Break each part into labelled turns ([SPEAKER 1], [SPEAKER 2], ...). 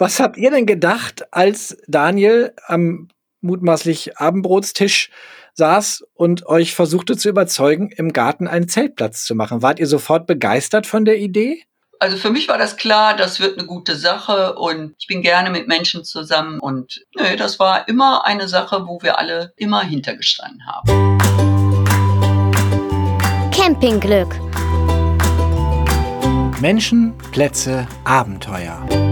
[SPEAKER 1] Was habt ihr denn gedacht, als Daniel am mutmaßlich Abendbrotstisch saß und euch versuchte zu überzeugen, im Garten einen Zeltplatz zu machen? Wart ihr sofort begeistert von der Idee?
[SPEAKER 2] Also für mich war das klar, das wird eine gute Sache und ich bin gerne mit Menschen zusammen und nö, das war immer eine Sache, wo wir alle immer hintergestanden haben.
[SPEAKER 3] Campingglück.
[SPEAKER 1] Menschen, Plätze, Abenteuer.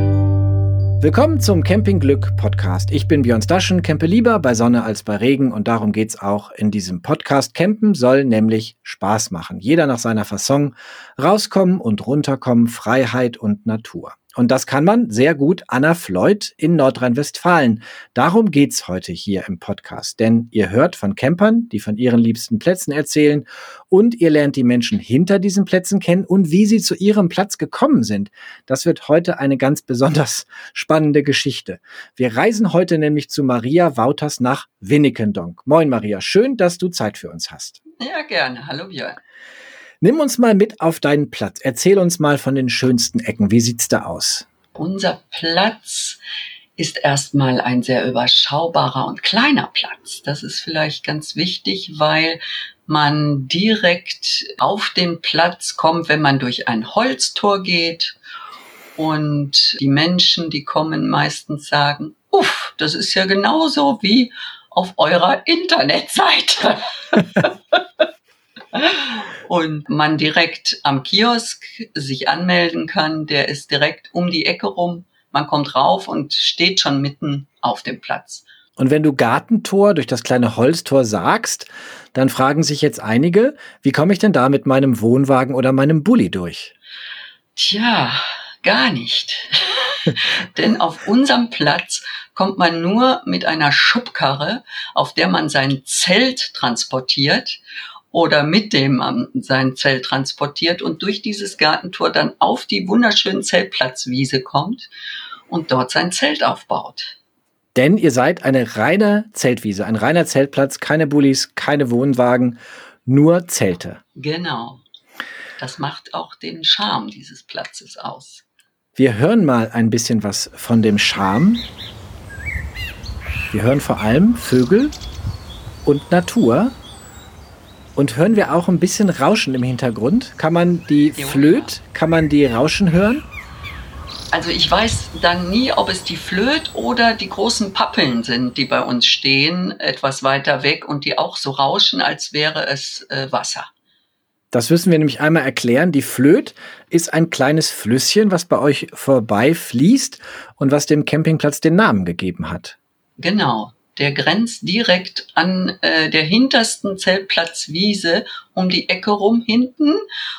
[SPEAKER 1] Willkommen zum Campingglück Podcast. Ich bin Björn Staschen, campe lieber bei Sonne als bei Regen und darum geht's auch in diesem Podcast. Campen soll nämlich Spaß machen. Jeder nach seiner Fasson rauskommen und runterkommen, Freiheit und Natur. Und das kann man sehr gut Anna Floyd in Nordrhein-Westfalen. Darum geht's heute hier im Podcast. Denn ihr hört von Campern, die von ihren liebsten Plätzen erzählen und ihr lernt die Menschen hinter diesen Plätzen kennen und wie sie zu ihrem Platz gekommen sind. Das wird heute eine ganz besonders spannende Geschichte. Wir reisen heute nämlich zu Maria Wouters nach Winnikendonk. Moin Maria, schön, dass du Zeit für uns hast.
[SPEAKER 2] Ja, gerne. Hallo Björn.
[SPEAKER 1] Nimm uns mal mit auf deinen Platz. Erzähl uns mal von den schönsten Ecken. Wie sieht's da aus?
[SPEAKER 2] Unser Platz ist erstmal ein sehr überschaubarer und kleiner Platz. Das ist vielleicht ganz wichtig, weil man direkt auf den Platz kommt, wenn man durch ein Holztor geht. Und die Menschen, die kommen, meistens sagen, uff, das ist ja genauso wie auf eurer Internetseite. und man direkt am Kiosk sich anmelden kann. Der ist direkt um die Ecke rum. Man kommt rauf und steht schon mitten auf dem Platz.
[SPEAKER 1] Und wenn du Gartentor durch das kleine Holztor sagst, dann fragen sich jetzt einige, wie komme ich denn da mit meinem Wohnwagen oder meinem Bulli durch?
[SPEAKER 2] Tja, gar nicht. Denn auf unserem Platz kommt man nur mit einer Schubkarre, auf der man sein Zelt transportiert oder mit dem man sein Zelt transportiert und durch dieses Gartentor dann auf die wunderschönen Zeltplatzwiese kommt und dort sein Zelt aufbaut.
[SPEAKER 1] Denn ihr seid eine reine Zeltwiese, ein reiner Zeltplatz, keine Bullis, keine Wohnwagen, nur Zelte.
[SPEAKER 2] Genau. Das macht auch den Charme dieses Platzes aus.
[SPEAKER 1] Wir hören mal ein bisschen was von dem Charme. Wir hören vor allem Vögel und Natur. Und hören wir auch ein bisschen Rauschen im Hintergrund? Kann man die ja. Flöt, kann man die Rauschen hören?
[SPEAKER 2] Also ich weiß dann nie, ob es die Flöt oder die großen Pappeln sind, die bei uns stehen, etwas weiter weg und die auch so rauschen, als wäre es äh, Wasser.
[SPEAKER 1] Das müssen wir nämlich einmal erklären. Die Flöt ist ein kleines Flüsschen, was bei euch vorbeifließt und was dem Campingplatz den Namen gegeben hat.
[SPEAKER 2] Genau der grenzt direkt an äh, der hintersten Zeltplatzwiese um die Ecke rum hinten,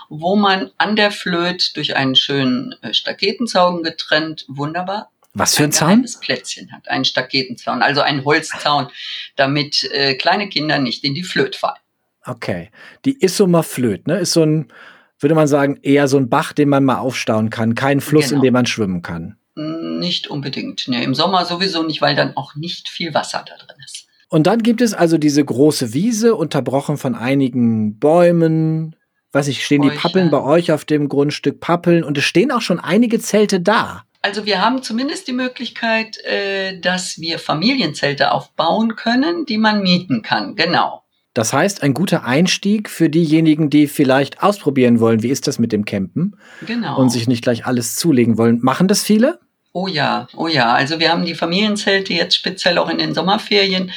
[SPEAKER 2] wo man an der Flöt durch einen schönen äh, Staketenzaun getrennt wunderbar
[SPEAKER 1] was für ein, ein Zaun?
[SPEAKER 2] Plätzchen hat, einen Staketenzaun, also einen Holzzaun, damit äh, kleine Kinder nicht in die Flöt fallen.
[SPEAKER 1] Okay, die Issumer Flöt, ne, ist so ein, würde man sagen, eher so ein Bach, den man mal aufstauen kann, kein Fluss, genau. in dem man schwimmen kann.
[SPEAKER 2] Nicht unbedingt. Nee, Im Sommer sowieso nicht, weil dann auch nicht viel Wasser da drin ist.
[SPEAKER 1] Und dann gibt es also diese große Wiese, unterbrochen von einigen Bäumen. Weiß ich, stehen Bäuche. die Pappeln bei euch auf dem Grundstück Pappeln und es stehen auch schon einige Zelte da.
[SPEAKER 2] Also wir haben zumindest die Möglichkeit, äh, dass wir Familienzelte aufbauen können, die man mieten kann. Genau.
[SPEAKER 1] Das heißt, ein guter Einstieg für diejenigen, die vielleicht ausprobieren wollen, wie ist das mit dem Campen?
[SPEAKER 2] Genau.
[SPEAKER 1] Und sich nicht gleich alles zulegen wollen. Machen das viele?
[SPEAKER 2] Oh ja, oh ja. Also wir haben die Familienzelte jetzt speziell auch in den Sommerferien,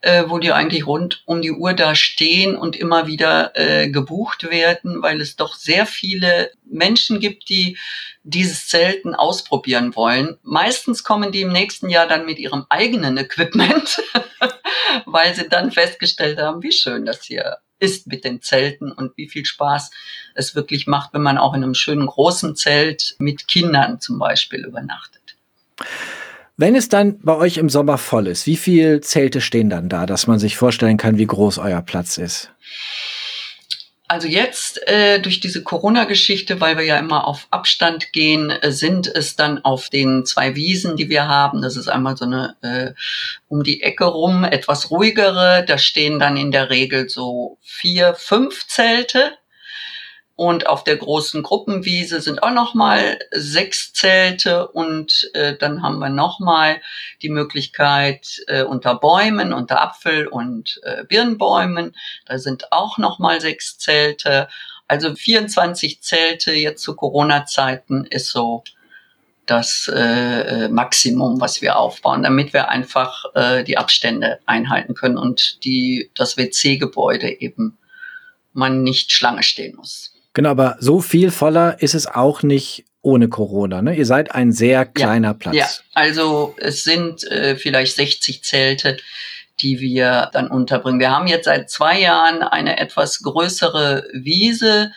[SPEAKER 2] äh, wo die eigentlich rund um die Uhr da stehen und immer wieder äh, gebucht werden, weil es doch sehr viele Menschen gibt, die dieses Zelten ausprobieren wollen. Meistens kommen die im nächsten Jahr dann mit ihrem eigenen Equipment, weil sie dann festgestellt haben, wie schön das hier ist mit den Zelten und wie viel Spaß es wirklich macht, wenn man auch in einem schönen großen Zelt mit Kindern zum Beispiel übernachtet.
[SPEAKER 1] Wenn es dann bei euch im Sommer voll ist, wie viele Zelte stehen dann da, dass man sich vorstellen kann, wie groß euer Platz ist?
[SPEAKER 2] Also jetzt äh, durch diese Corona-Geschichte, weil wir ja immer auf Abstand gehen, äh, sind es dann auf den zwei Wiesen, die wir haben. Das ist einmal so eine äh, um die Ecke rum, etwas ruhigere. Da stehen dann in der Regel so vier, fünf Zelte. Und auf der großen Gruppenwiese sind auch nochmal sechs Zelte und äh, dann haben wir nochmal die Möglichkeit äh, unter Bäumen, unter Apfel- und äh, Birnbäumen, da sind auch nochmal sechs Zelte. Also 24 Zelte jetzt zu Corona-Zeiten ist so das äh, Maximum, was wir aufbauen, damit wir einfach äh, die Abstände einhalten können und die, das WC-Gebäude eben man nicht Schlange stehen muss.
[SPEAKER 1] Genau, aber so viel voller ist es auch nicht ohne Corona. Ne? Ihr seid ein sehr kleiner
[SPEAKER 2] ja,
[SPEAKER 1] Platz.
[SPEAKER 2] Ja, also es sind äh, vielleicht 60 Zelte, die wir dann unterbringen. Wir haben jetzt seit zwei Jahren eine etwas größere Wiese.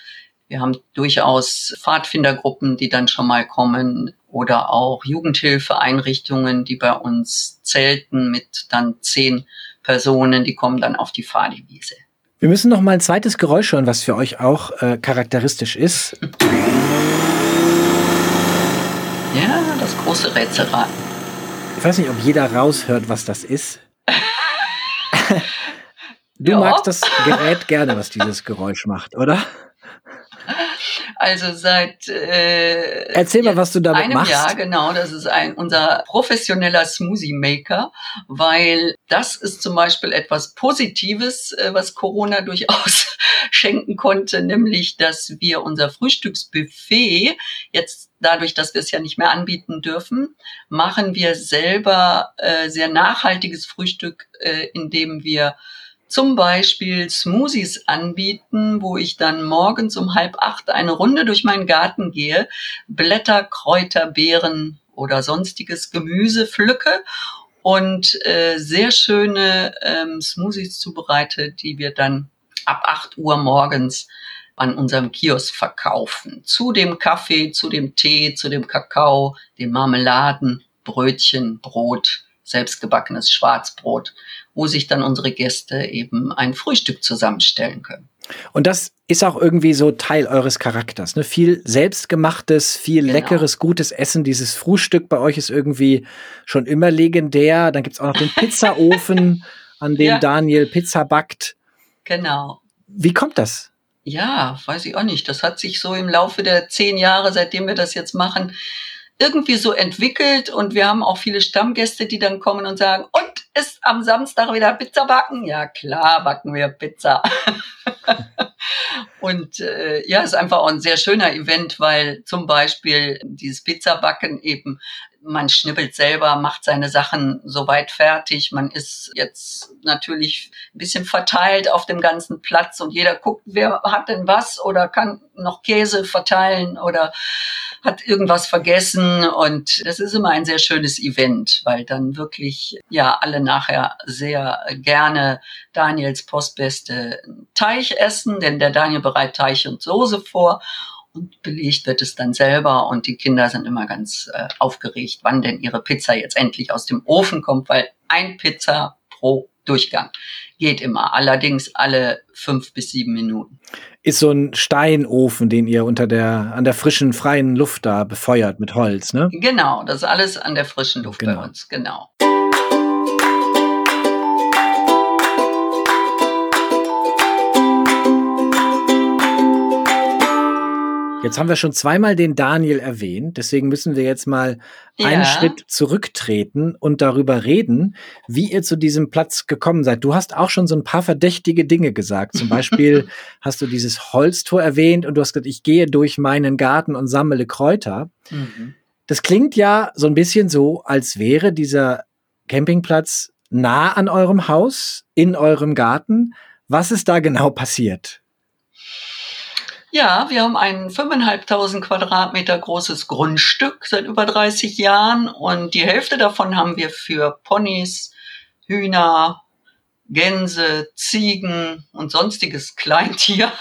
[SPEAKER 2] Wir haben durchaus Pfadfindergruppen, die dann schon mal kommen oder auch Jugendhilfeeinrichtungen, die bei uns zelten mit dann zehn Personen, die kommen dann auf die Pfadiwiese.
[SPEAKER 1] Wir müssen noch mal ein zweites Geräusch hören, was für euch auch äh, charakteristisch ist.
[SPEAKER 2] Ja, das große Rätselraten.
[SPEAKER 1] Ich weiß nicht, ob jeder raushört, was das ist. du
[SPEAKER 2] Ja.
[SPEAKER 1] magst das Gerät gerne, was dieses Geräusch macht, oder?
[SPEAKER 2] Also seit äh,
[SPEAKER 1] Erzähl mal, was du damit
[SPEAKER 2] einem
[SPEAKER 1] machst.
[SPEAKER 2] Jahr, genau, das ist ein unser professioneller Smoothie Maker, weil das ist zum Beispiel etwas Positives, äh, was Corona durchaus schenken konnte, nämlich, dass wir unser Frühstücksbuffet jetzt dadurch, dass wir es ja nicht mehr anbieten dürfen, machen wir selber äh, sehr nachhaltiges Frühstück, äh, indem wir zum Beispiel Smoothies anbieten, wo ich dann morgens um halb acht eine Runde durch meinen Garten gehe, Blätter, Kräuter, Beeren oder sonstiges Gemüse pflücke und äh, sehr schöne ähm, Smoothies zubereite, die wir dann ab acht Uhr morgens an unserem Kiosk verkaufen. Zu dem Kaffee, zu dem Tee, zu dem Kakao, den Marmeladen, Brötchen, Brot, selbstgebackenes Schwarzbrot, wo sich dann unsere Gäste eben ein Frühstück zusammenstellen können.
[SPEAKER 1] Und das ist auch irgendwie so Teil eures Charakters. Ne? Viel selbstgemachtes, viel
[SPEAKER 2] Genau.
[SPEAKER 1] leckeres, gutes Essen. Dieses Frühstück bei euch ist irgendwie schon immer legendär. Dann gibt's auch noch den Pizzaofen, an dem
[SPEAKER 2] Ja.
[SPEAKER 1] Daniel Pizza backt.
[SPEAKER 2] Genau.
[SPEAKER 1] Wie kommt das?
[SPEAKER 2] Ja, weiß ich auch nicht. Das hat sich so im Laufe der zehn Jahre, seitdem wir das jetzt machen, irgendwie so entwickelt und wir haben auch viele Stammgäste, die dann kommen und sagen, und ist am Samstag wieder Pizza backen? Ja, klar, backen wir Pizza. und äh, ja, ist einfach auch ein sehr schöner Event, weil zum Beispiel dieses Pizzabacken eben, man schnibbelt selber, macht seine Sachen soweit fertig. Man ist jetzt natürlich ein bisschen verteilt auf dem ganzen Platz und jeder guckt, wer hat denn was oder kann noch Käse verteilen oder hat irgendwas vergessen und das ist immer ein sehr schönes Event, weil dann wirklich ja alle nachher sehr gerne Daniels postbeste Teich essen, denn der Daniel bereitet Teich und Soße vor und belegt wird es dann selber und die Kinder sind immer ganz äh, aufgeregt, wann denn ihre Pizza jetzt endlich aus dem Ofen kommt, weil ein Pizza pro Durchgang geht immer, allerdings alle fünf bis sieben Minuten.
[SPEAKER 1] Ist so ein Steinofen, den ihr unter der, an der frischen, freien Luft da befeuert mit Holz, ne?
[SPEAKER 2] Genau, das ist alles an der frischen Luft
[SPEAKER 1] Genau.
[SPEAKER 2] bei uns, genau.
[SPEAKER 1] Jetzt haben wir schon zweimal den Daniel erwähnt, deswegen müssen wir jetzt mal einen
[SPEAKER 2] Ja.
[SPEAKER 1] Schritt zurücktreten und darüber reden, wie ihr zu diesem Platz gekommen seid. Du hast auch schon so ein paar verdächtige Dinge gesagt. Zum Beispiel hast du dieses Holztor erwähnt und du hast gesagt, ich gehe durch meinen Garten und sammle Kräuter.
[SPEAKER 2] Mhm.
[SPEAKER 1] Das klingt ja so ein bisschen so, als wäre dieser Campingplatz nah an eurem Haus, in eurem Garten. Was ist da genau passiert?
[SPEAKER 2] Ja, wir haben ein 5.500 Quadratmeter großes Grundstück seit über 30 Jahren und die Hälfte davon haben wir für Ponys, Hühner, Gänse, Ziegen und sonstiges Kleintier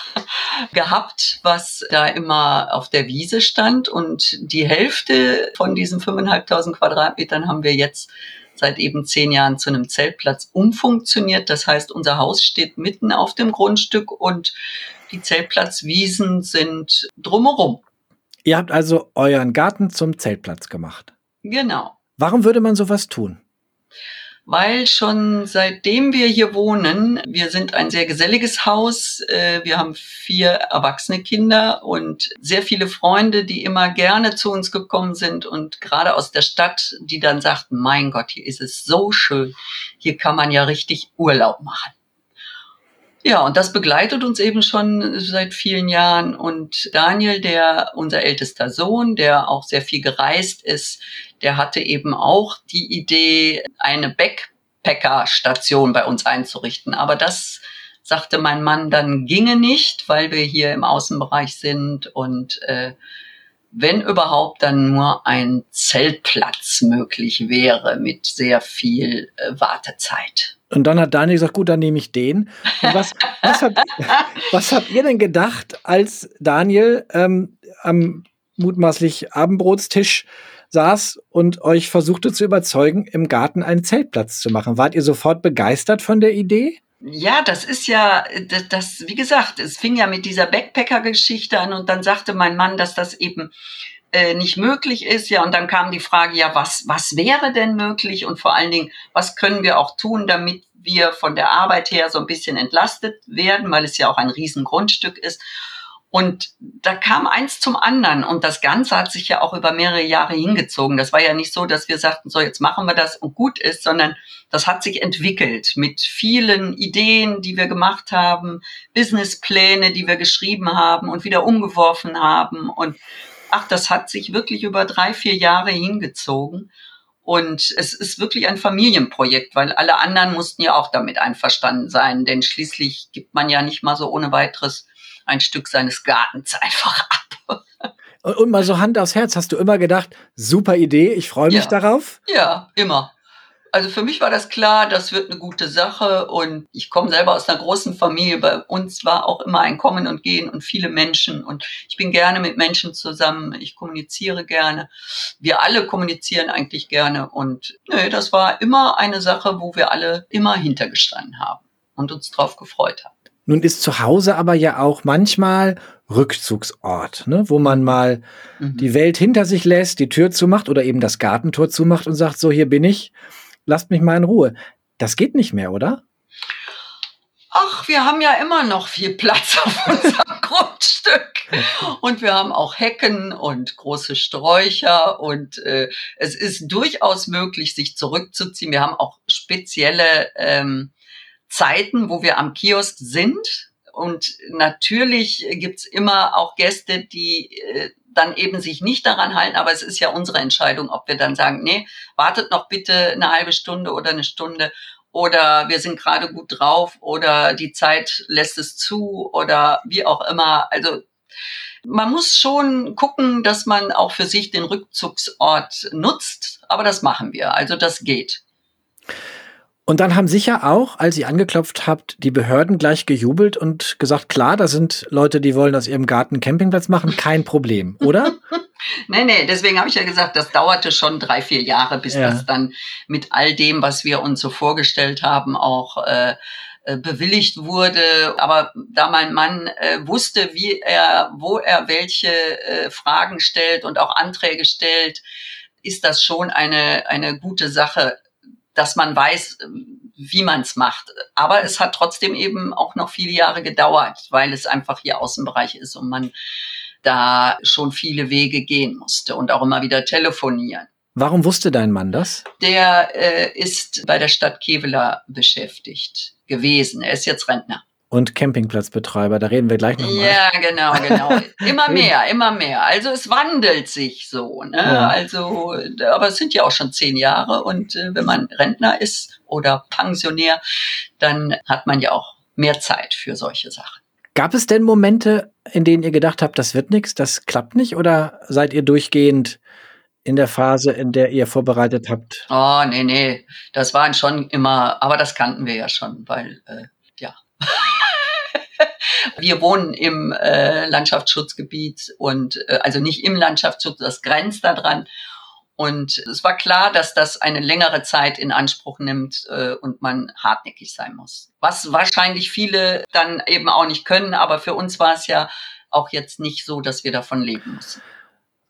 [SPEAKER 2] gehabt, was da immer auf der Wiese stand. Und die Hälfte von diesen 5.500 Quadratmetern haben wir jetzt seit eben zehn Jahren zu einem Zeltplatz umfunktioniert. Das heißt, unser Haus steht mitten auf dem Grundstück und die Zeltplatzwiesen sind drumherum.
[SPEAKER 1] Ihr habt also euren Garten zum Zeltplatz gemacht.
[SPEAKER 2] Genau.
[SPEAKER 1] Warum würde man sowas tun?
[SPEAKER 2] Weil schon seitdem wir hier wohnen, wir sind ein sehr geselliges Haus, äh, wir haben vier erwachsene Kinder und sehr viele Freunde, die immer gerne zu uns gekommen sind und gerade aus der Stadt, die dann sagten, mein Gott, hier ist es so schön, hier kann man ja richtig Urlaub machen. Ja, und das begleitet uns eben schon seit vielen Jahren. Und Daniel, der unser ältester Sohn, der auch sehr viel gereist ist, der hatte eben auch die Idee, eine Backpacker-Station bei uns einzurichten. Aber das sagte mein Mann dann ginge nicht, weil wir hier im Außenbereich sind und äh, wenn überhaupt dann nur ein Zeltplatz möglich wäre mit sehr viel äh, Wartezeit.
[SPEAKER 1] Und dann hat Daniel gesagt, gut, dann nehme ich den. Und was, was, habt, was habt ihr denn gedacht, als Daniel ähm, am mutmaßlich Abendbrotstisch saß und euch versuchte zu überzeugen, im Garten einen Zeltplatz zu machen. Wart ihr sofort begeistert von der Idee?
[SPEAKER 2] Ja, das ist ja, das, das wie gesagt, es fing ja mit dieser Backpacker-Geschichte an und dann sagte mein Mann, dass das eben äh, nicht möglich ist. Ja, und dann kam die Frage, ja, was, was wäre denn möglich und vor allen Dingen, was können wir auch tun, damit wir von der Arbeit her so ein bisschen entlastet werden, weil es ja auch ein Riesengrundstück ist. Und da kam eins zum anderen und das Ganze hat sich ja auch über mehrere Jahre hingezogen. Das war ja nicht so, dass wir sagten, so jetzt machen wir das und gut ist, sondern das hat sich entwickelt mit vielen Ideen, die wir gemacht haben, Businesspläne, die wir geschrieben haben und wieder umgeworfen haben. Und ach, das hat sich wirklich über drei, vier Jahre hingezogen. Und es ist wirklich ein Familienprojekt, weil alle anderen mussten ja auch damit einverstanden sein, denn schließlich gibt man ja nicht mal so ohne weiteres ein Stück seines Gartens einfach ab.
[SPEAKER 1] Und, und mal so Hand aufs Herz, hast du immer gedacht, super Idee, ich freue mich
[SPEAKER 2] ja.
[SPEAKER 1] darauf?
[SPEAKER 2] Ja, immer. Also für mich war das klar, das wird eine gute Sache und ich komme selber aus einer großen Familie. Bei uns war auch immer ein Kommen und Gehen und viele Menschen und ich bin gerne mit Menschen zusammen. Ich kommuniziere gerne. Wir alle kommunizieren eigentlich gerne und nee, das war immer eine Sache, wo wir alle immer hintergestanden haben und uns drauf gefreut haben.
[SPEAKER 1] Nun ist zu Hause aber ja auch manchmal Rückzugsort, ne, wo man mal mhm. die Welt hinter sich lässt, die Tür zumacht oder eben das Gartentor zumacht und sagt, so hier bin ich lasst mich mal in Ruhe. Das geht nicht mehr, oder?
[SPEAKER 2] Ach, wir haben ja immer noch viel Platz auf unserem Grundstück. Und wir haben auch Hecken und große Sträucher. Und äh, es ist durchaus möglich, sich zurückzuziehen. Wir haben auch spezielle ähm, Zeiten, wo wir am Kiosk sind. Und natürlich gibt's immer auch Gäste, die äh, dann eben sich nicht daran halten, aber es ist ja unsere Entscheidung, ob wir dann sagen, nee, wartet noch bitte eine halbe Stunde oder eine Stunde oder wir sind gerade gut drauf oder die Zeit lässt es zu oder wie auch immer. Also man muss schon gucken, dass man auch für sich den Rückzugsort nutzt, aber das machen wir. Also das geht.
[SPEAKER 1] Und dann haben sicher auch, als ihr angeklopft habt, die Behörden gleich gejubelt und gesagt, klar, da sind Leute, die wollen aus ihrem Garten Campingplatz machen, kein Problem, oder?
[SPEAKER 2] nee, nee, deswegen habe ich ja gesagt, das dauerte schon drei, vier Jahre, bis ja. das dann mit all dem, was wir uns so vorgestellt haben, auch äh, äh bewilligt wurde. Aber da mein Mann äh, wusste, wie er, wo er welche äh, Fragen stellt und auch Anträge stellt, ist das schon eine, eine gute Sache dass man weiß, wie man es macht. Aber es hat trotzdem eben auch noch viele Jahre gedauert, weil es einfach hier Außenbereich ist und man da schon viele Wege gehen musste und auch immer wieder telefonieren.
[SPEAKER 1] Warum wusste dein Mann das?
[SPEAKER 2] Der äh, ist bei der Stadt Kevela beschäftigt gewesen. Er ist jetzt Rentner
[SPEAKER 1] und Campingplatzbetreiber. Da reden wir gleich nochmal.
[SPEAKER 2] Ja, genau, genau. Immer mehr, immer mehr. Also es wandelt sich so. Ne? Ja. Also, aber es sind ja auch schon zehn Jahre und äh, wenn man Rentner ist oder Pensionär, dann hat man ja auch mehr Zeit für solche Sachen.
[SPEAKER 1] Gab es denn Momente, in denen ihr gedacht habt, das wird nichts, das klappt nicht? Oder seid ihr durchgehend in der Phase, in der ihr vorbereitet habt?
[SPEAKER 2] Oh, nee, nee. Das waren schon immer, aber das kannten wir ja schon, weil, äh. Wir wohnen im äh, Landschaftsschutzgebiet und äh, also nicht im Landschaftsschutz, das grenzt da dran. Und es war klar, dass das eine längere Zeit in Anspruch nimmt äh, und man hartnäckig sein muss. Was wahrscheinlich viele dann eben auch nicht können, aber für uns war es ja auch jetzt nicht so, dass wir davon leben müssen.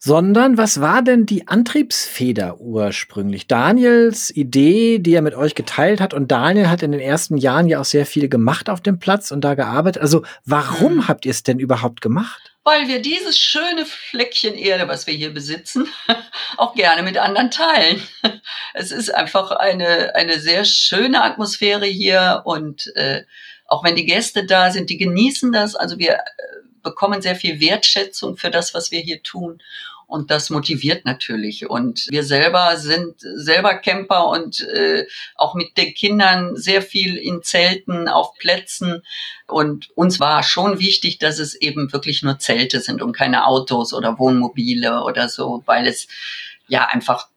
[SPEAKER 1] Sondern was war denn die Antriebsfeder ursprünglich? Daniels Idee, die er mit euch geteilt hat und Daniel hat in den ersten Jahren ja auch sehr viel gemacht auf dem Platz und da gearbeitet. Also warum mhm. habt ihr es denn überhaupt gemacht?
[SPEAKER 2] Weil wir dieses schöne Fleckchen Erde, was wir hier besitzen, auch gerne mit anderen teilen. Es ist einfach eine, eine sehr schöne Atmosphäre hier und äh, auch wenn die Gäste da sind, die genießen das. Also wir äh, bekommen sehr viel Wertschätzung für das, was wir hier tun. Und das motiviert natürlich. Und wir selber sind selber Camper und äh, auch mit den Kindern sehr viel in Zelten, auf Plätzen. Und uns war schon wichtig, dass es eben wirklich nur Zelte sind und keine Autos oder Wohnmobile oder so, weil es ja einfach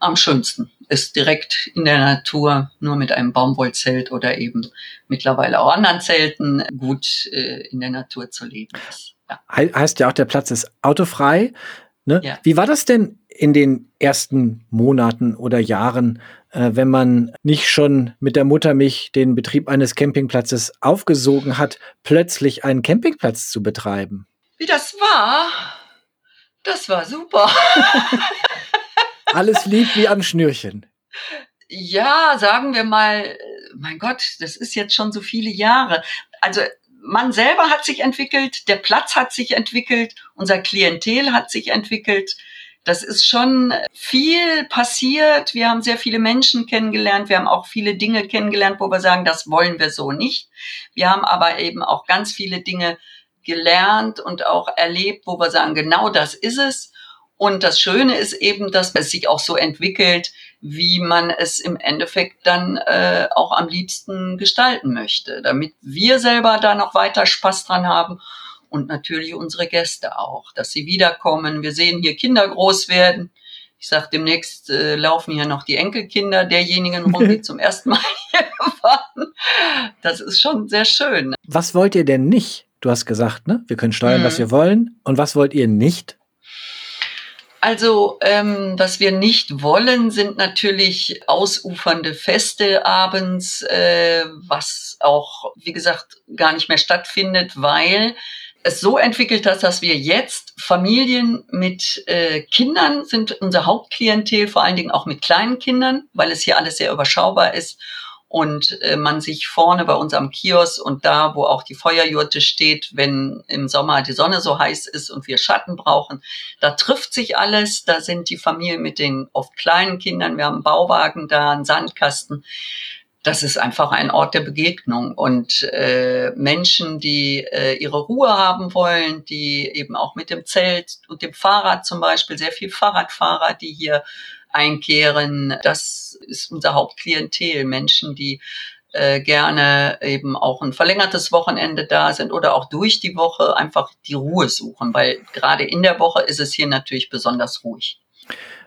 [SPEAKER 2] am schönsten ist direkt in der Natur, nur mit einem Baumwollzelt oder eben mittlerweile auch anderen Zelten gut äh, in der Natur zu leben ist.
[SPEAKER 1] Ja. heißt ja auch, der Platz ist autofrei. Ne? Ja. Wie war das denn in den ersten Monaten oder Jahren, äh, wenn man nicht schon mit der Muttermilch den Betrieb eines Campingplatzes aufgesogen hat, plötzlich einen Campingplatz zu betreiben?
[SPEAKER 2] Wie das war? Das war super.
[SPEAKER 1] Alles lief wie am Schnürchen.
[SPEAKER 2] Ja, sagen wir mal, mein Gott, das ist jetzt schon so viele Jahre. Also man selber hat sich entwickelt, der Platz hat sich entwickelt, unser Klientel hat sich entwickelt. Das ist schon viel passiert. Wir haben sehr viele Menschen kennengelernt. Wir haben auch viele Dinge kennengelernt, wo wir sagen, das wollen wir so nicht. Wir haben aber eben auch ganz viele Dinge gelernt und auch erlebt, wo wir sagen, genau das ist es. Und das Schöne ist eben, dass es sich auch so entwickelt, wie man es im Endeffekt dann äh, auch am liebsten gestalten möchte, damit wir selber da noch weiter Spaß dran haben und natürlich unsere Gäste auch, dass sie wiederkommen. Wir sehen hier Kinder groß werden. Ich sage, demnächst äh, laufen hier noch die Enkelkinder derjenigen rum, die zum ersten Mal hier waren. Das ist schon sehr schön.
[SPEAKER 1] Was wollt ihr denn nicht? Du hast gesagt, ne? Wir können steuern, mhm. was wir wollen. Und was wollt ihr nicht?
[SPEAKER 2] Also, ähm, was wir nicht wollen, sind natürlich ausufernde Feste abends, äh, was auch, wie gesagt, gar nicht mehr stattfindet, weil es so entwickelt hat, dass wir jetzt Familien mit äh, Kindern sind unser Hauptklientel, vor allen Dingen auch mit kleinen Kindern, weil es hier alles sehr überschaubar ist und äh, man sich vorne bei uns am Kiosk und da, wo auch die Feuerjurte steht, wenn im Sommer die Sonne so heiß ist und wir Schatten brauchen, da trifft sich alles. Da sind die Familien mit den oft kleinen Kindern. Wir haben einen Bauwagen da, einen Sandkasten. Das ist einfach ein Ort der Begegnung und äh, Menschen, die äh, ihre Ruhe haben wollen, die eben auch mit dem Zelt und dem Fahrrad zum Beispiel, sehr viel Fahrradfahrer, die hier einkehren. Das ist unser Hauptklientel. Menschen, die äh, gerne eben auch ein verlängertes Wochenende da sind oder auch durch die Woche einfach die Ruhe suchen, weil gerade in der Woche ist es hier natürlich besonders ruhig.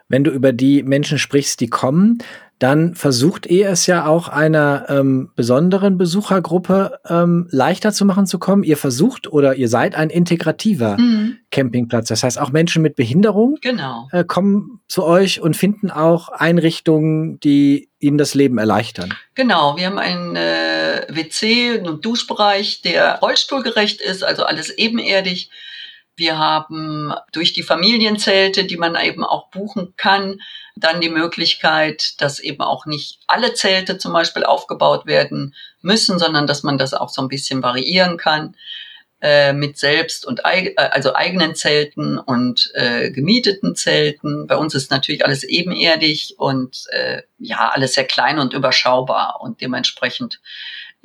[SPEAKER 1] Wenn du über die Menschen sprichst, die kommen, dann versucht ihr es ja auch einer ähm, besonderen Besuchergruppe ähm, leichter zu machen zu kommen. Ihr versucht oder ihr seid ein integrativer mhm. Campingplatz. Das heißt, auch Menschen mit Behinderung
[SPEAKER 2] genau.
[SPEAKER 1] äh, kommen zu euch und finden auch Einrichtungen, die ihnen das Leben erleichtern.
[SPEAKER 2] Genau, wir haben einen äh, WC und Duschbereich, der rollstuhlgerecht ist, also alles ebenerdig. Wir haben durch die Familienzelte, die man eben auch buchen kann, dann die Möglichkeit, dass eben auch nicht alle Zelte zum Beispiel aufgebaut werden müssen, sondern dass man das auch so ein bisschen variieren kann äh, mit selbst und äh, also eigenen Zelten und äh, gemieteten Zelten. Bei uns ist natürlich alles ebenerdig und äh, ja alles sehr klein und überschaubar und dementsprechend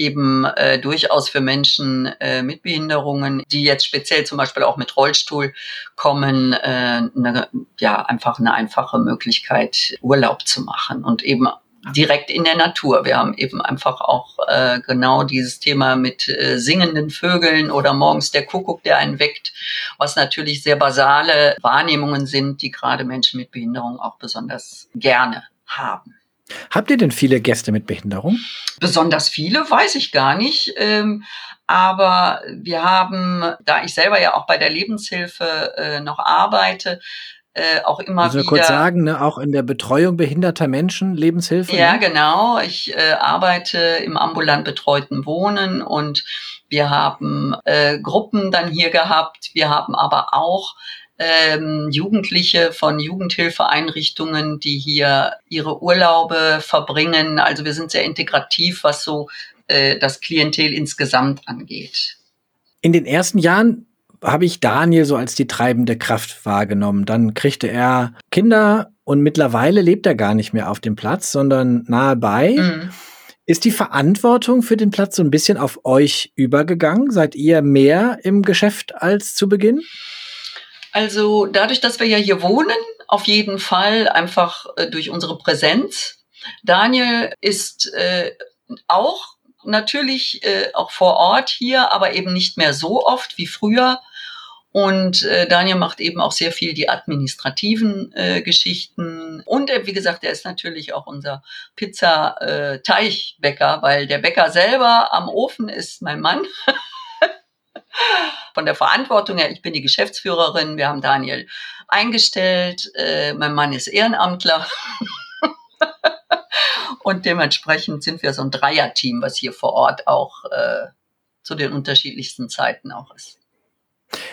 [SPEAKER 2] eben äh, durchaus für Menschen äh, mit Behinderungen, die jetzt speziell zum Beispiel auch mit Rollstuhl kommen, äh, ne, ja einfach eine einfache Möglichkeit, Urlaub zu machen und eben direkt in der Natur. Wir haben eben einfach auch äh, genau dieses Thema mit äh, singenden Vögeln oder morgens der Kuckuck, der einen weckt, was natürlich sehr basale Wahrnehmungen sind, die gerade Menschen mit Behinderung auch besonders gerne haben.
[SPEAKER 1] Habt ihr denn viele Gäste mit Behinderung?
[SPEAKER 2] Besonders viele, weiß ich gar nicht. Ähm, aber wir haben, da ich selber ja auch bei der Lebenshilfe äh, noch arbeite, äh, auch immer also wieder.
[SPEAKER 1] kurz sagen, ne, auch in der Betreuung behinderter Menschen, Lebenshilfe?
[SPEAKER 2] Ja, ne? genau. Ich äh, arbeite im ambulant betreuten Wohnen und wir haben äh, Gruppen dann hier gehabt. Wir haben aber auch ähm, Jugendliche von Jugendhilfeeinrichtungen, die hier ihre Urlaube verbringen. Also wir sind sehr integrativ, was so äh, das Klientel insgesamt angeht.
[SPEAKER 1] In den ersten Jahren habe ich Daniel so als die treibende Kraft wahrgenommen. Dann kriegte er Kinder und mittlerweile lebt er gar nicht mehr auf dem Platz, sondern nahe bei. Mhm. Ist die Verantwortung für den Platz so ein bisschen auf euch übergegangen? Seid ihr mehr im Geschäft als zu Beginn?
[SPEAKER 2] Also dadurch, dass wir ja hier wohnen, auf jeden Fall einfach äh, durch unsere Präsenz. Daniel ist äh, auch natürlich äh, auch vor Ort hier, aber eben nicht mehr so oft wie früher. Und äh, Daniel macht eben auch sehr viel die administrativen äh, Geschichten. Und äh, wie gesagt, er ist natürlich auch unser Pizza-Teichbäcker, äh, weil der Bäcker selber am Ofen ist mein Mann. Von der Verantwortung her, ich bin die Geschäftsführerin, wir haben Daniel eingestellt, äh, mein Mann ist Ehrenamtler. Und dementsprechend sind wir so ein Dreierteam, was hier vor Ort auch äh, zu den unterschiedlichsten Zeiten auch ist.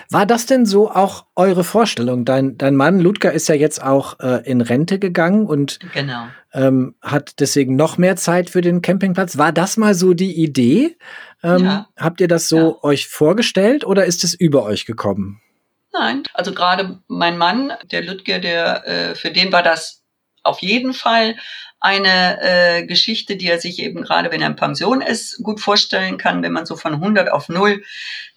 [SPEAKER 1] War das denn so auch eure Vorstellung? Dein, dein Mann Ludger ist ja jetzt auch äh, in Rente gegangen und genau. ähm, hat deswegen noch mehr Zeit für den Campingplatz. War das mal so die Idee? Ähm, ja. Habt ihr das so ja. euch vorgestellt oder ist es über euch gekommen?
[SPEAKER 2] Nein, also gerade mein Mann, der Ludger, der äh, für den war das auf jeden Fall eine äh, Geschichte, die er sich eben gerade, wenn er in Pension ist, gut vorstellen kann, wenn man so von 100 auf 0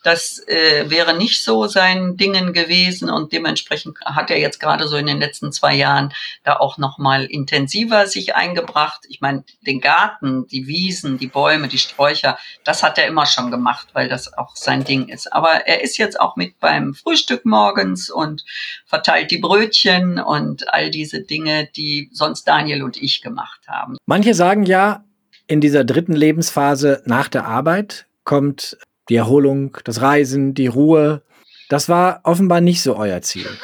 [SPEAKER 2] das äh, wäre nicht so sein Dingen gewesen und dementsprechend hat er jetzt gerade so in den letzten zwei Jahren da auch noch mal intensiver sich eingebracht. Ich meine, den Garten, die Wiesen, die Bäume, die Sträucher, das hat er immer schon gemacht, weil das auch sein Ding ist. Aber er ist jetzt auch mit beim Frühstück morgens und verteilt die Brötchen und all diese Dinge, die sonst Daniel und ich gemacht haben.
[SPEAKER 1] Manche sagen ja, in dieser dritten Lebensphase nach der Arbeit kommt die Erholung, das Reisen, die Ruhe. Das war offenbar nicht so euer Ziel.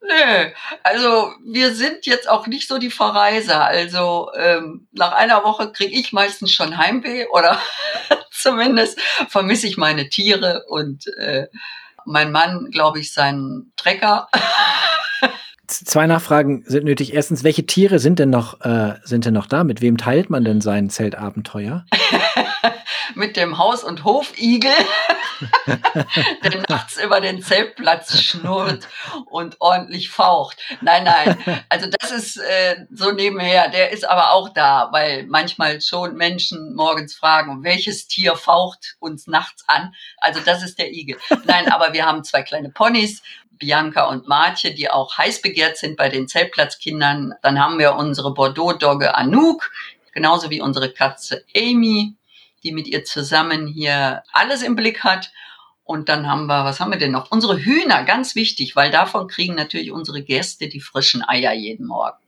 [SPEAKER 2] Nö, also wir sind jetzt auch nicht so die Verreiser. Also ähm, nach einer Woche kriege ich meistens schon Heimweh oder zumindest vermisse ich meine Tiere und äh, mein Mann, glaube ich, seinen Trecker.
[SPEAKER 1] Zwei Nachfragen sind nötig. Erstens, welche Tiere sind denn noch, äh, sind denn noch da? Mit wem teilt man denn sein Zeltabenteuer?
[SPEAKER 2] Mit dem Haus- und Hofigel, der nachts über den Zeltplatz schnurrt und ordentlich faucht. Nein, nein. Also das ist äh, so nebenher. Der ist aber auch da, weil manchmal schon Menschen morgens fragen, welches Tier faucht uns nachts an? Also das ist der Igel. Nein, aber wir haben zwei kleine Ponys Bianca und Martje, die auch heiß begehrt sind bei den Zeltplatzkindern. Dann haben wir unsere Bordeaux-Dogge Anouk, genauso wie unsere Katze Amy, die mit ihr zusammen hier alles im Blick hat. Und dann haben wir, was haben wir denn noch? Unsere Hühner, ganz wichtig, weil davon kriegen natürlich unsere Gäste die frischen Eier jeden Morgen.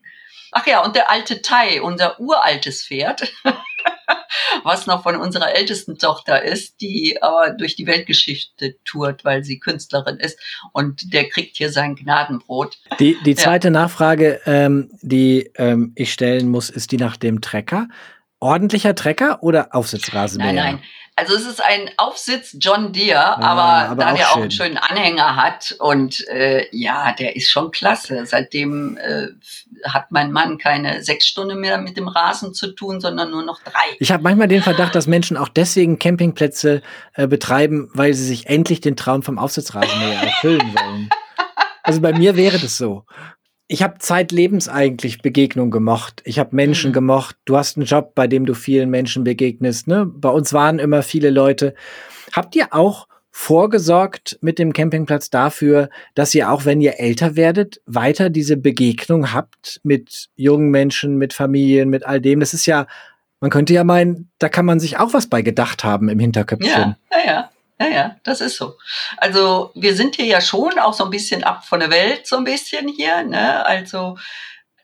[SPEAKER 2] Ach ja, und der alte Tai, unser uraltes Pferd, was noch von unserer ältesten Tochter ist, die aber durch die Weltgeschichte tourt, weil sie Künstlerin ist und der kriegt hier sein Gnadenbrot.
[SPEAKER 1] Die, die zweite ja. Nachfrage, ähm, die ähm, ich stellen muss, ist die nach dem Trecker. Ordentlicher Trecker oder Aufsitzrasenmäher?
[SPEAKER 2] Nein, nein. Also es ist ein Aufsitz John Deere, ja, aber, aber, da der schön. auch einen schönen Anhänger hat und äh, ja, der ist schon klasse. Seitdem äh, hat mein Mann keine sechs Stunden mehr mit dem Rasen zu tun, sondern nur noch drei.
[SPEAKER 1] Ich habe manchmal den Verdacht, dass Menschen auch deswegen Campingplätze äh, betreiben, weil sie sich endlich den Traum vom Aufsitzrasenmäher erfüllen wollen. Also bei mir wäre das so ich habe zeitlebens eigentlich Begegnung gemocht. Ich habe Menschen mhm. gemocht. Du hast einen Job, bei dem du vielen Menschen begegnest. Ne? Bei uns waren immer viele Leute. Habt ihr auch vorgesorgt mit dem Campingplatz dafür, dass ihr auch, wenn ihr älter werdet, weiter diese Begegnung habt mit jungen Menschen, mit Familien, mit all dem? Das ist ja, man könnte ja meinen, da kann man sich auch was bei gedacht haben im Hinterköpfchen.
[SPEAKER 2] Ja, ja, ja. Ja, ja, das ist so. Also wir sind hier ja schon auch so ein bisschen ab von der Welt, so ein bisschen hier. Ne? Also,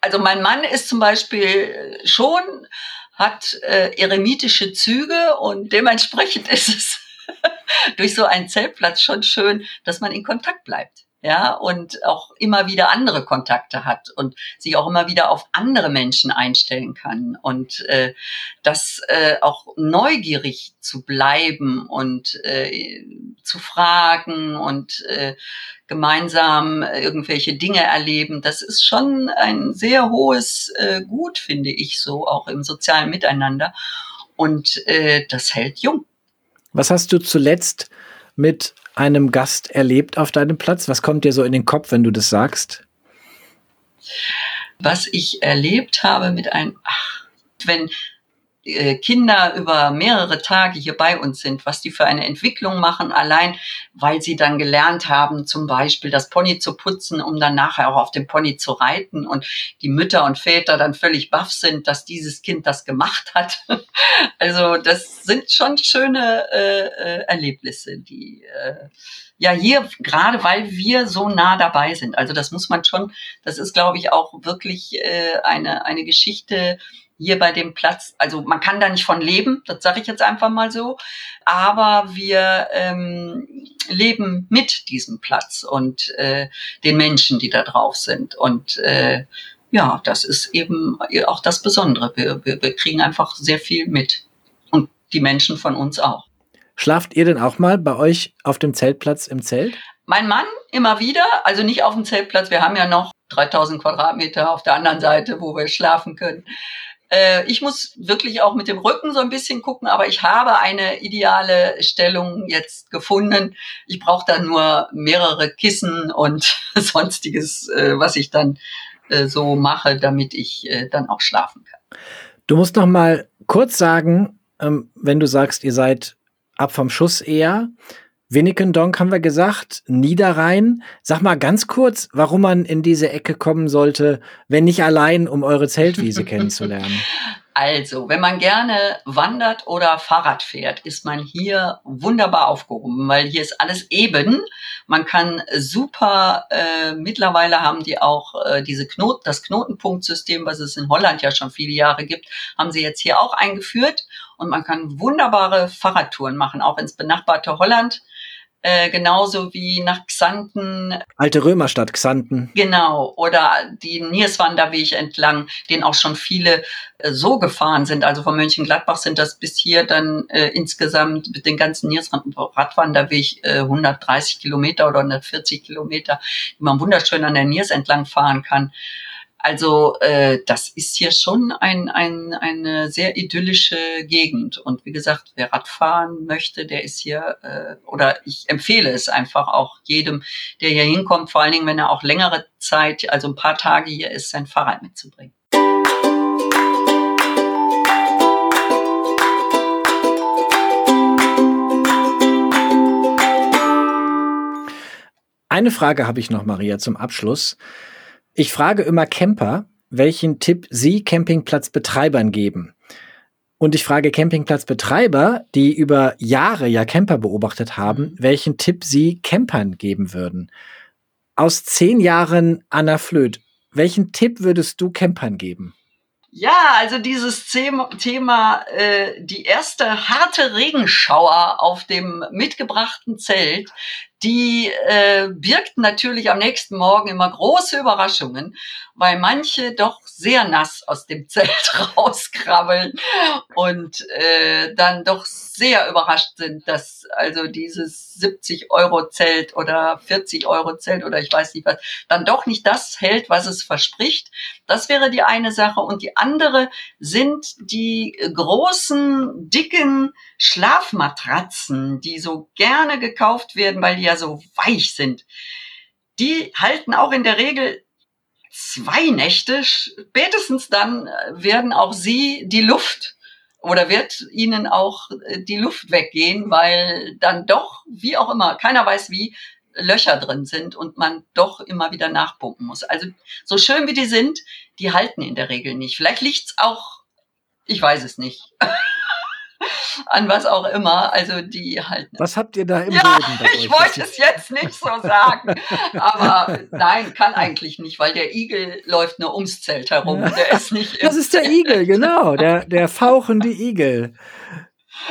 [SPEAKER 2] also mein Mann ist zum Beispiel schon, hat äh, eremitische Züge und dementsprechend ist es durch so einen Zeltplatz schon schön, dass man in Kontakt bleibt. Ja, und auch immer wieder andere Kontakte hat und sich auch immer wieder auf andere Menschen einstellen kann und äh, das äh, auch neugierig zu bleiben und äh, zu fragen und äh, gemeinsam irgendwelche Dinge erleben, das ist schon ein sehr hohes äh, Gut, finde ich so, auch im sozialen Miteinander. Und äh, das hält jung.
[SPEAKER 1] Was hast du zuletzt mit einem Gast erlebt auf deinem Platz? Was kommt dir so in den Kopf, wenn du das sagst?
[SPEAKER 2] Was ich erlebt habe mit einem, ach, wenn Kinder über mehrere Tage hier bei uns sind, was die für eine Entwicklung machen, allein weil sie dann gelernt haben, zum Beispiel das Pony zu putzen, um dann nachher auch auf dem Pony zu reiten und die Mütter und Väter dann völlig baff sind, dass dieses Kind das gemacht hat. also das sind schon schöne äh, äh, Erlebnisse, die äh, ja hier gerade weil wir so nah dabei sind. Also das muss man schon, das ist glaube ich auch wirklich äh, eine eine Geschichte hier bei dem Platz, also man kann da nicht von leben, das sage ich jetzt einfach mal so, aber wir ähm, leben mit diesem Platz und äh, den Menschen, die da drauf sind. Und äh, ja, das ist eben auch das Besondere. Wir, wir, wir kriegen einfach sehr viel mit und die Menschen von uns auch.
[SPEAKER 1] Schlaft ihr denn auch mal bei euch auf dem Zeltplatz im Zelt?
[SPEAKER 2] Mein Mann immer wieder, also nicht auf dem Zeltplatz. Wir haben ja noch 3000 Quadratmeter auf der anderen Seite, wo wir schlafen können. Äh, ich muss wirklich auch mit dem Rücken so ein bisschen gucken, aber ich habe eine ideale Stellung jetzt gefunden. Ich brauche dann nur mehrere Kissen und sonstiges, äh, was ich dann äh, so mache, damit ich dann auch schlafen kann.
[SPEAKER 1] Du musst noch mal kurz sagen, ähm, wenn du sagst, ihr seid ab vom Schuss eher, Winnikendonk haben wir gesagt, Niederrhein. Sag mal ganz kurz, warum man in diese Ecke kommen sollte, wenn nicht allein, um eure Zeltwiese kennenzulernen.
[SPEAKER 2] Also, wenn man gerne wandert oder Fahrrad fährt, ist man hier wunderbar aufgehoben, weil hier ist alles eben. Man kann super, äh, mittlerweile haben die auch äh, diese Knot, das Knotenpunktsystem, was es in Holland ja schon viele Jahre gibt, haben sie jetzt hier auch eingeführt. Und man kann wunderbare Fahrradtouren machen, auch ins benachbarte Holland. Äh, genauso wie nach Xanten.
[SPEAKER 1] Alte Römerstadt, Xanten.
[SPEAKER 2] Genau, oder die Nierswanderweg entlang, den auch schon viele äh, so gefahren sind. Also von Mönchengladbach sind das bis hier dann äh, insgesamt mit den ganzen Niersradwanderweg äh, 130 Kilometer oder 140 Kilometer, die man wunderschön an der Niers entlang fahren kann. Also äh, das ist hier schon ein, ein, eine sehr idyllische Gegend. Und wie gesagt, wer Radfahren möchte, der ist hier, äh, oder ich empfehle es einfach auch jedem, der hier hinkommt, vor allen Dingen, wenn er auch längere Zeit, also ein paar Tage hier ist, sein Fahrrad mitzubringen.
[SPEAKER 1] Eine Frage habe ich noch, Maria, zum Abschluss. Ich frage immer Camper, welchen Tipp sie Campingplatzbetreibern geben. Und ich frage Campingplatzbetreiber, die über Jahre ja Camper beobachtet haben, mhm. welchen Tipp sie Campern geben würden. Aus zehn Jahren Anna Flöth, welchen Tipp würdest du Campern geben?
[SPEAKER 2] Ja, also dieses Thema, äh, die erste harte Regenschauer auf dem mitgebrachten Zelt, die äh, birgt natürlich am nächsten Morgen immer große Überraschungen, weil manche doch sehr nass aus dem Zelt rauskrabbeln und äh, dann doch sehr überrascht sind, dass also dieses 70 Euro Zelt oder 40 Euro Zelt oder ich weiß nicht was, dann doch nicht das hält, was es verspricht. Das wäre die eine Sache. Und die andere sind die großen, dicken Schlafmatratzen, die so gerne gekauft werden, weil die ja so weich sind. Die halten auch in der Regel zwei Nächte. Spätestens dann äh, werden auch sie die Luft oder wird ihnen auch äh, die Luft weggehen, weil dann doch, wie auch immer, keiner weiß wie, Löcher drin sind und man doch immer wieder nachpumpen muss. Also so schön wie die sind, die halten in der Regel nicht. Vielleicht liegt's auch, ich weiß es nicht. an was auch immer. Also die halt.
[SPEAKER 1] Was habt ihr da im
[SPEAKER 2] ja, Boden? Bei ich wollte es jetzt nicht so sagen. Aber nein, kann eigentlich nicht, weil der Igel läuft nur ums Zelt herum. Der ist nicht.
[SPEAKER 1] Das ist der Igel, genau. Der, der fauchende Igel.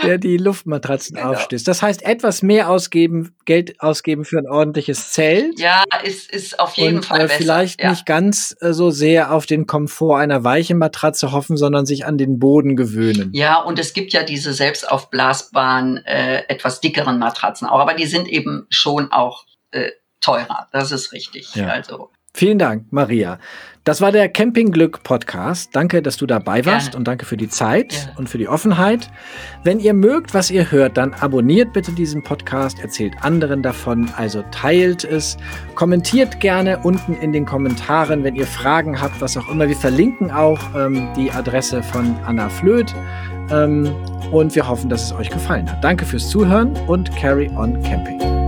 [SPEAKER 1] Der die Luftmatratzen genau. aufstößt. Das heißt, etwas mehr ausgeben, Geld ausgeben für ein ordentliches Zelt.
[SPEAKER 2] Ja, ist, ist auf jeden
[SPEAKER 1] und,
[SPEAKER 2] Fall
[SPEAKER 1] äh,
[SPEAKER 2] besser.
[SPEAKER 1] Vielleicht
[SPEAKER 2] ja.
[SPEAKER 1] nicht ganz äh, so sehr auf den Komfort einer weichen Matratze hoffen, sondern sich an den Boden gewöhnen.
[SPEAKER 2] Ja, und es gibt ja diese selbst aufblasbaren, äh, etwas dickeren Matratzen auch, aber die sind eben schon auch äh, teurer. Das ist richtig.
[SPEAKER 1] Ja.
[SPEAKER 2] Also
[SPEAKER 1] Vielen Dank, Maria. Das war der Campingglück Podcast. Danke, dass du dabei warst
[SPEAKER 2] Gerne.
[SPEAKER 1] und danke für die Zeit
[SPEAKER 2] Gerne.
[SPEAKER 1] und für die Offenheit. Wenn ihr mögt, was ihr hört, dann abonniert bitte diesen Podcast, erzählt anderen davon, also teilt es, kommentiert gerne unten in den Kommentaren, wenn ihr Fragen habt, was auch immer. Wir verlinken auch ähm, die Adresse von Anna Flöth ähm, und wir hoffen, dass es euch gefallen hat. Danke fürs Zuhören und carry on camping.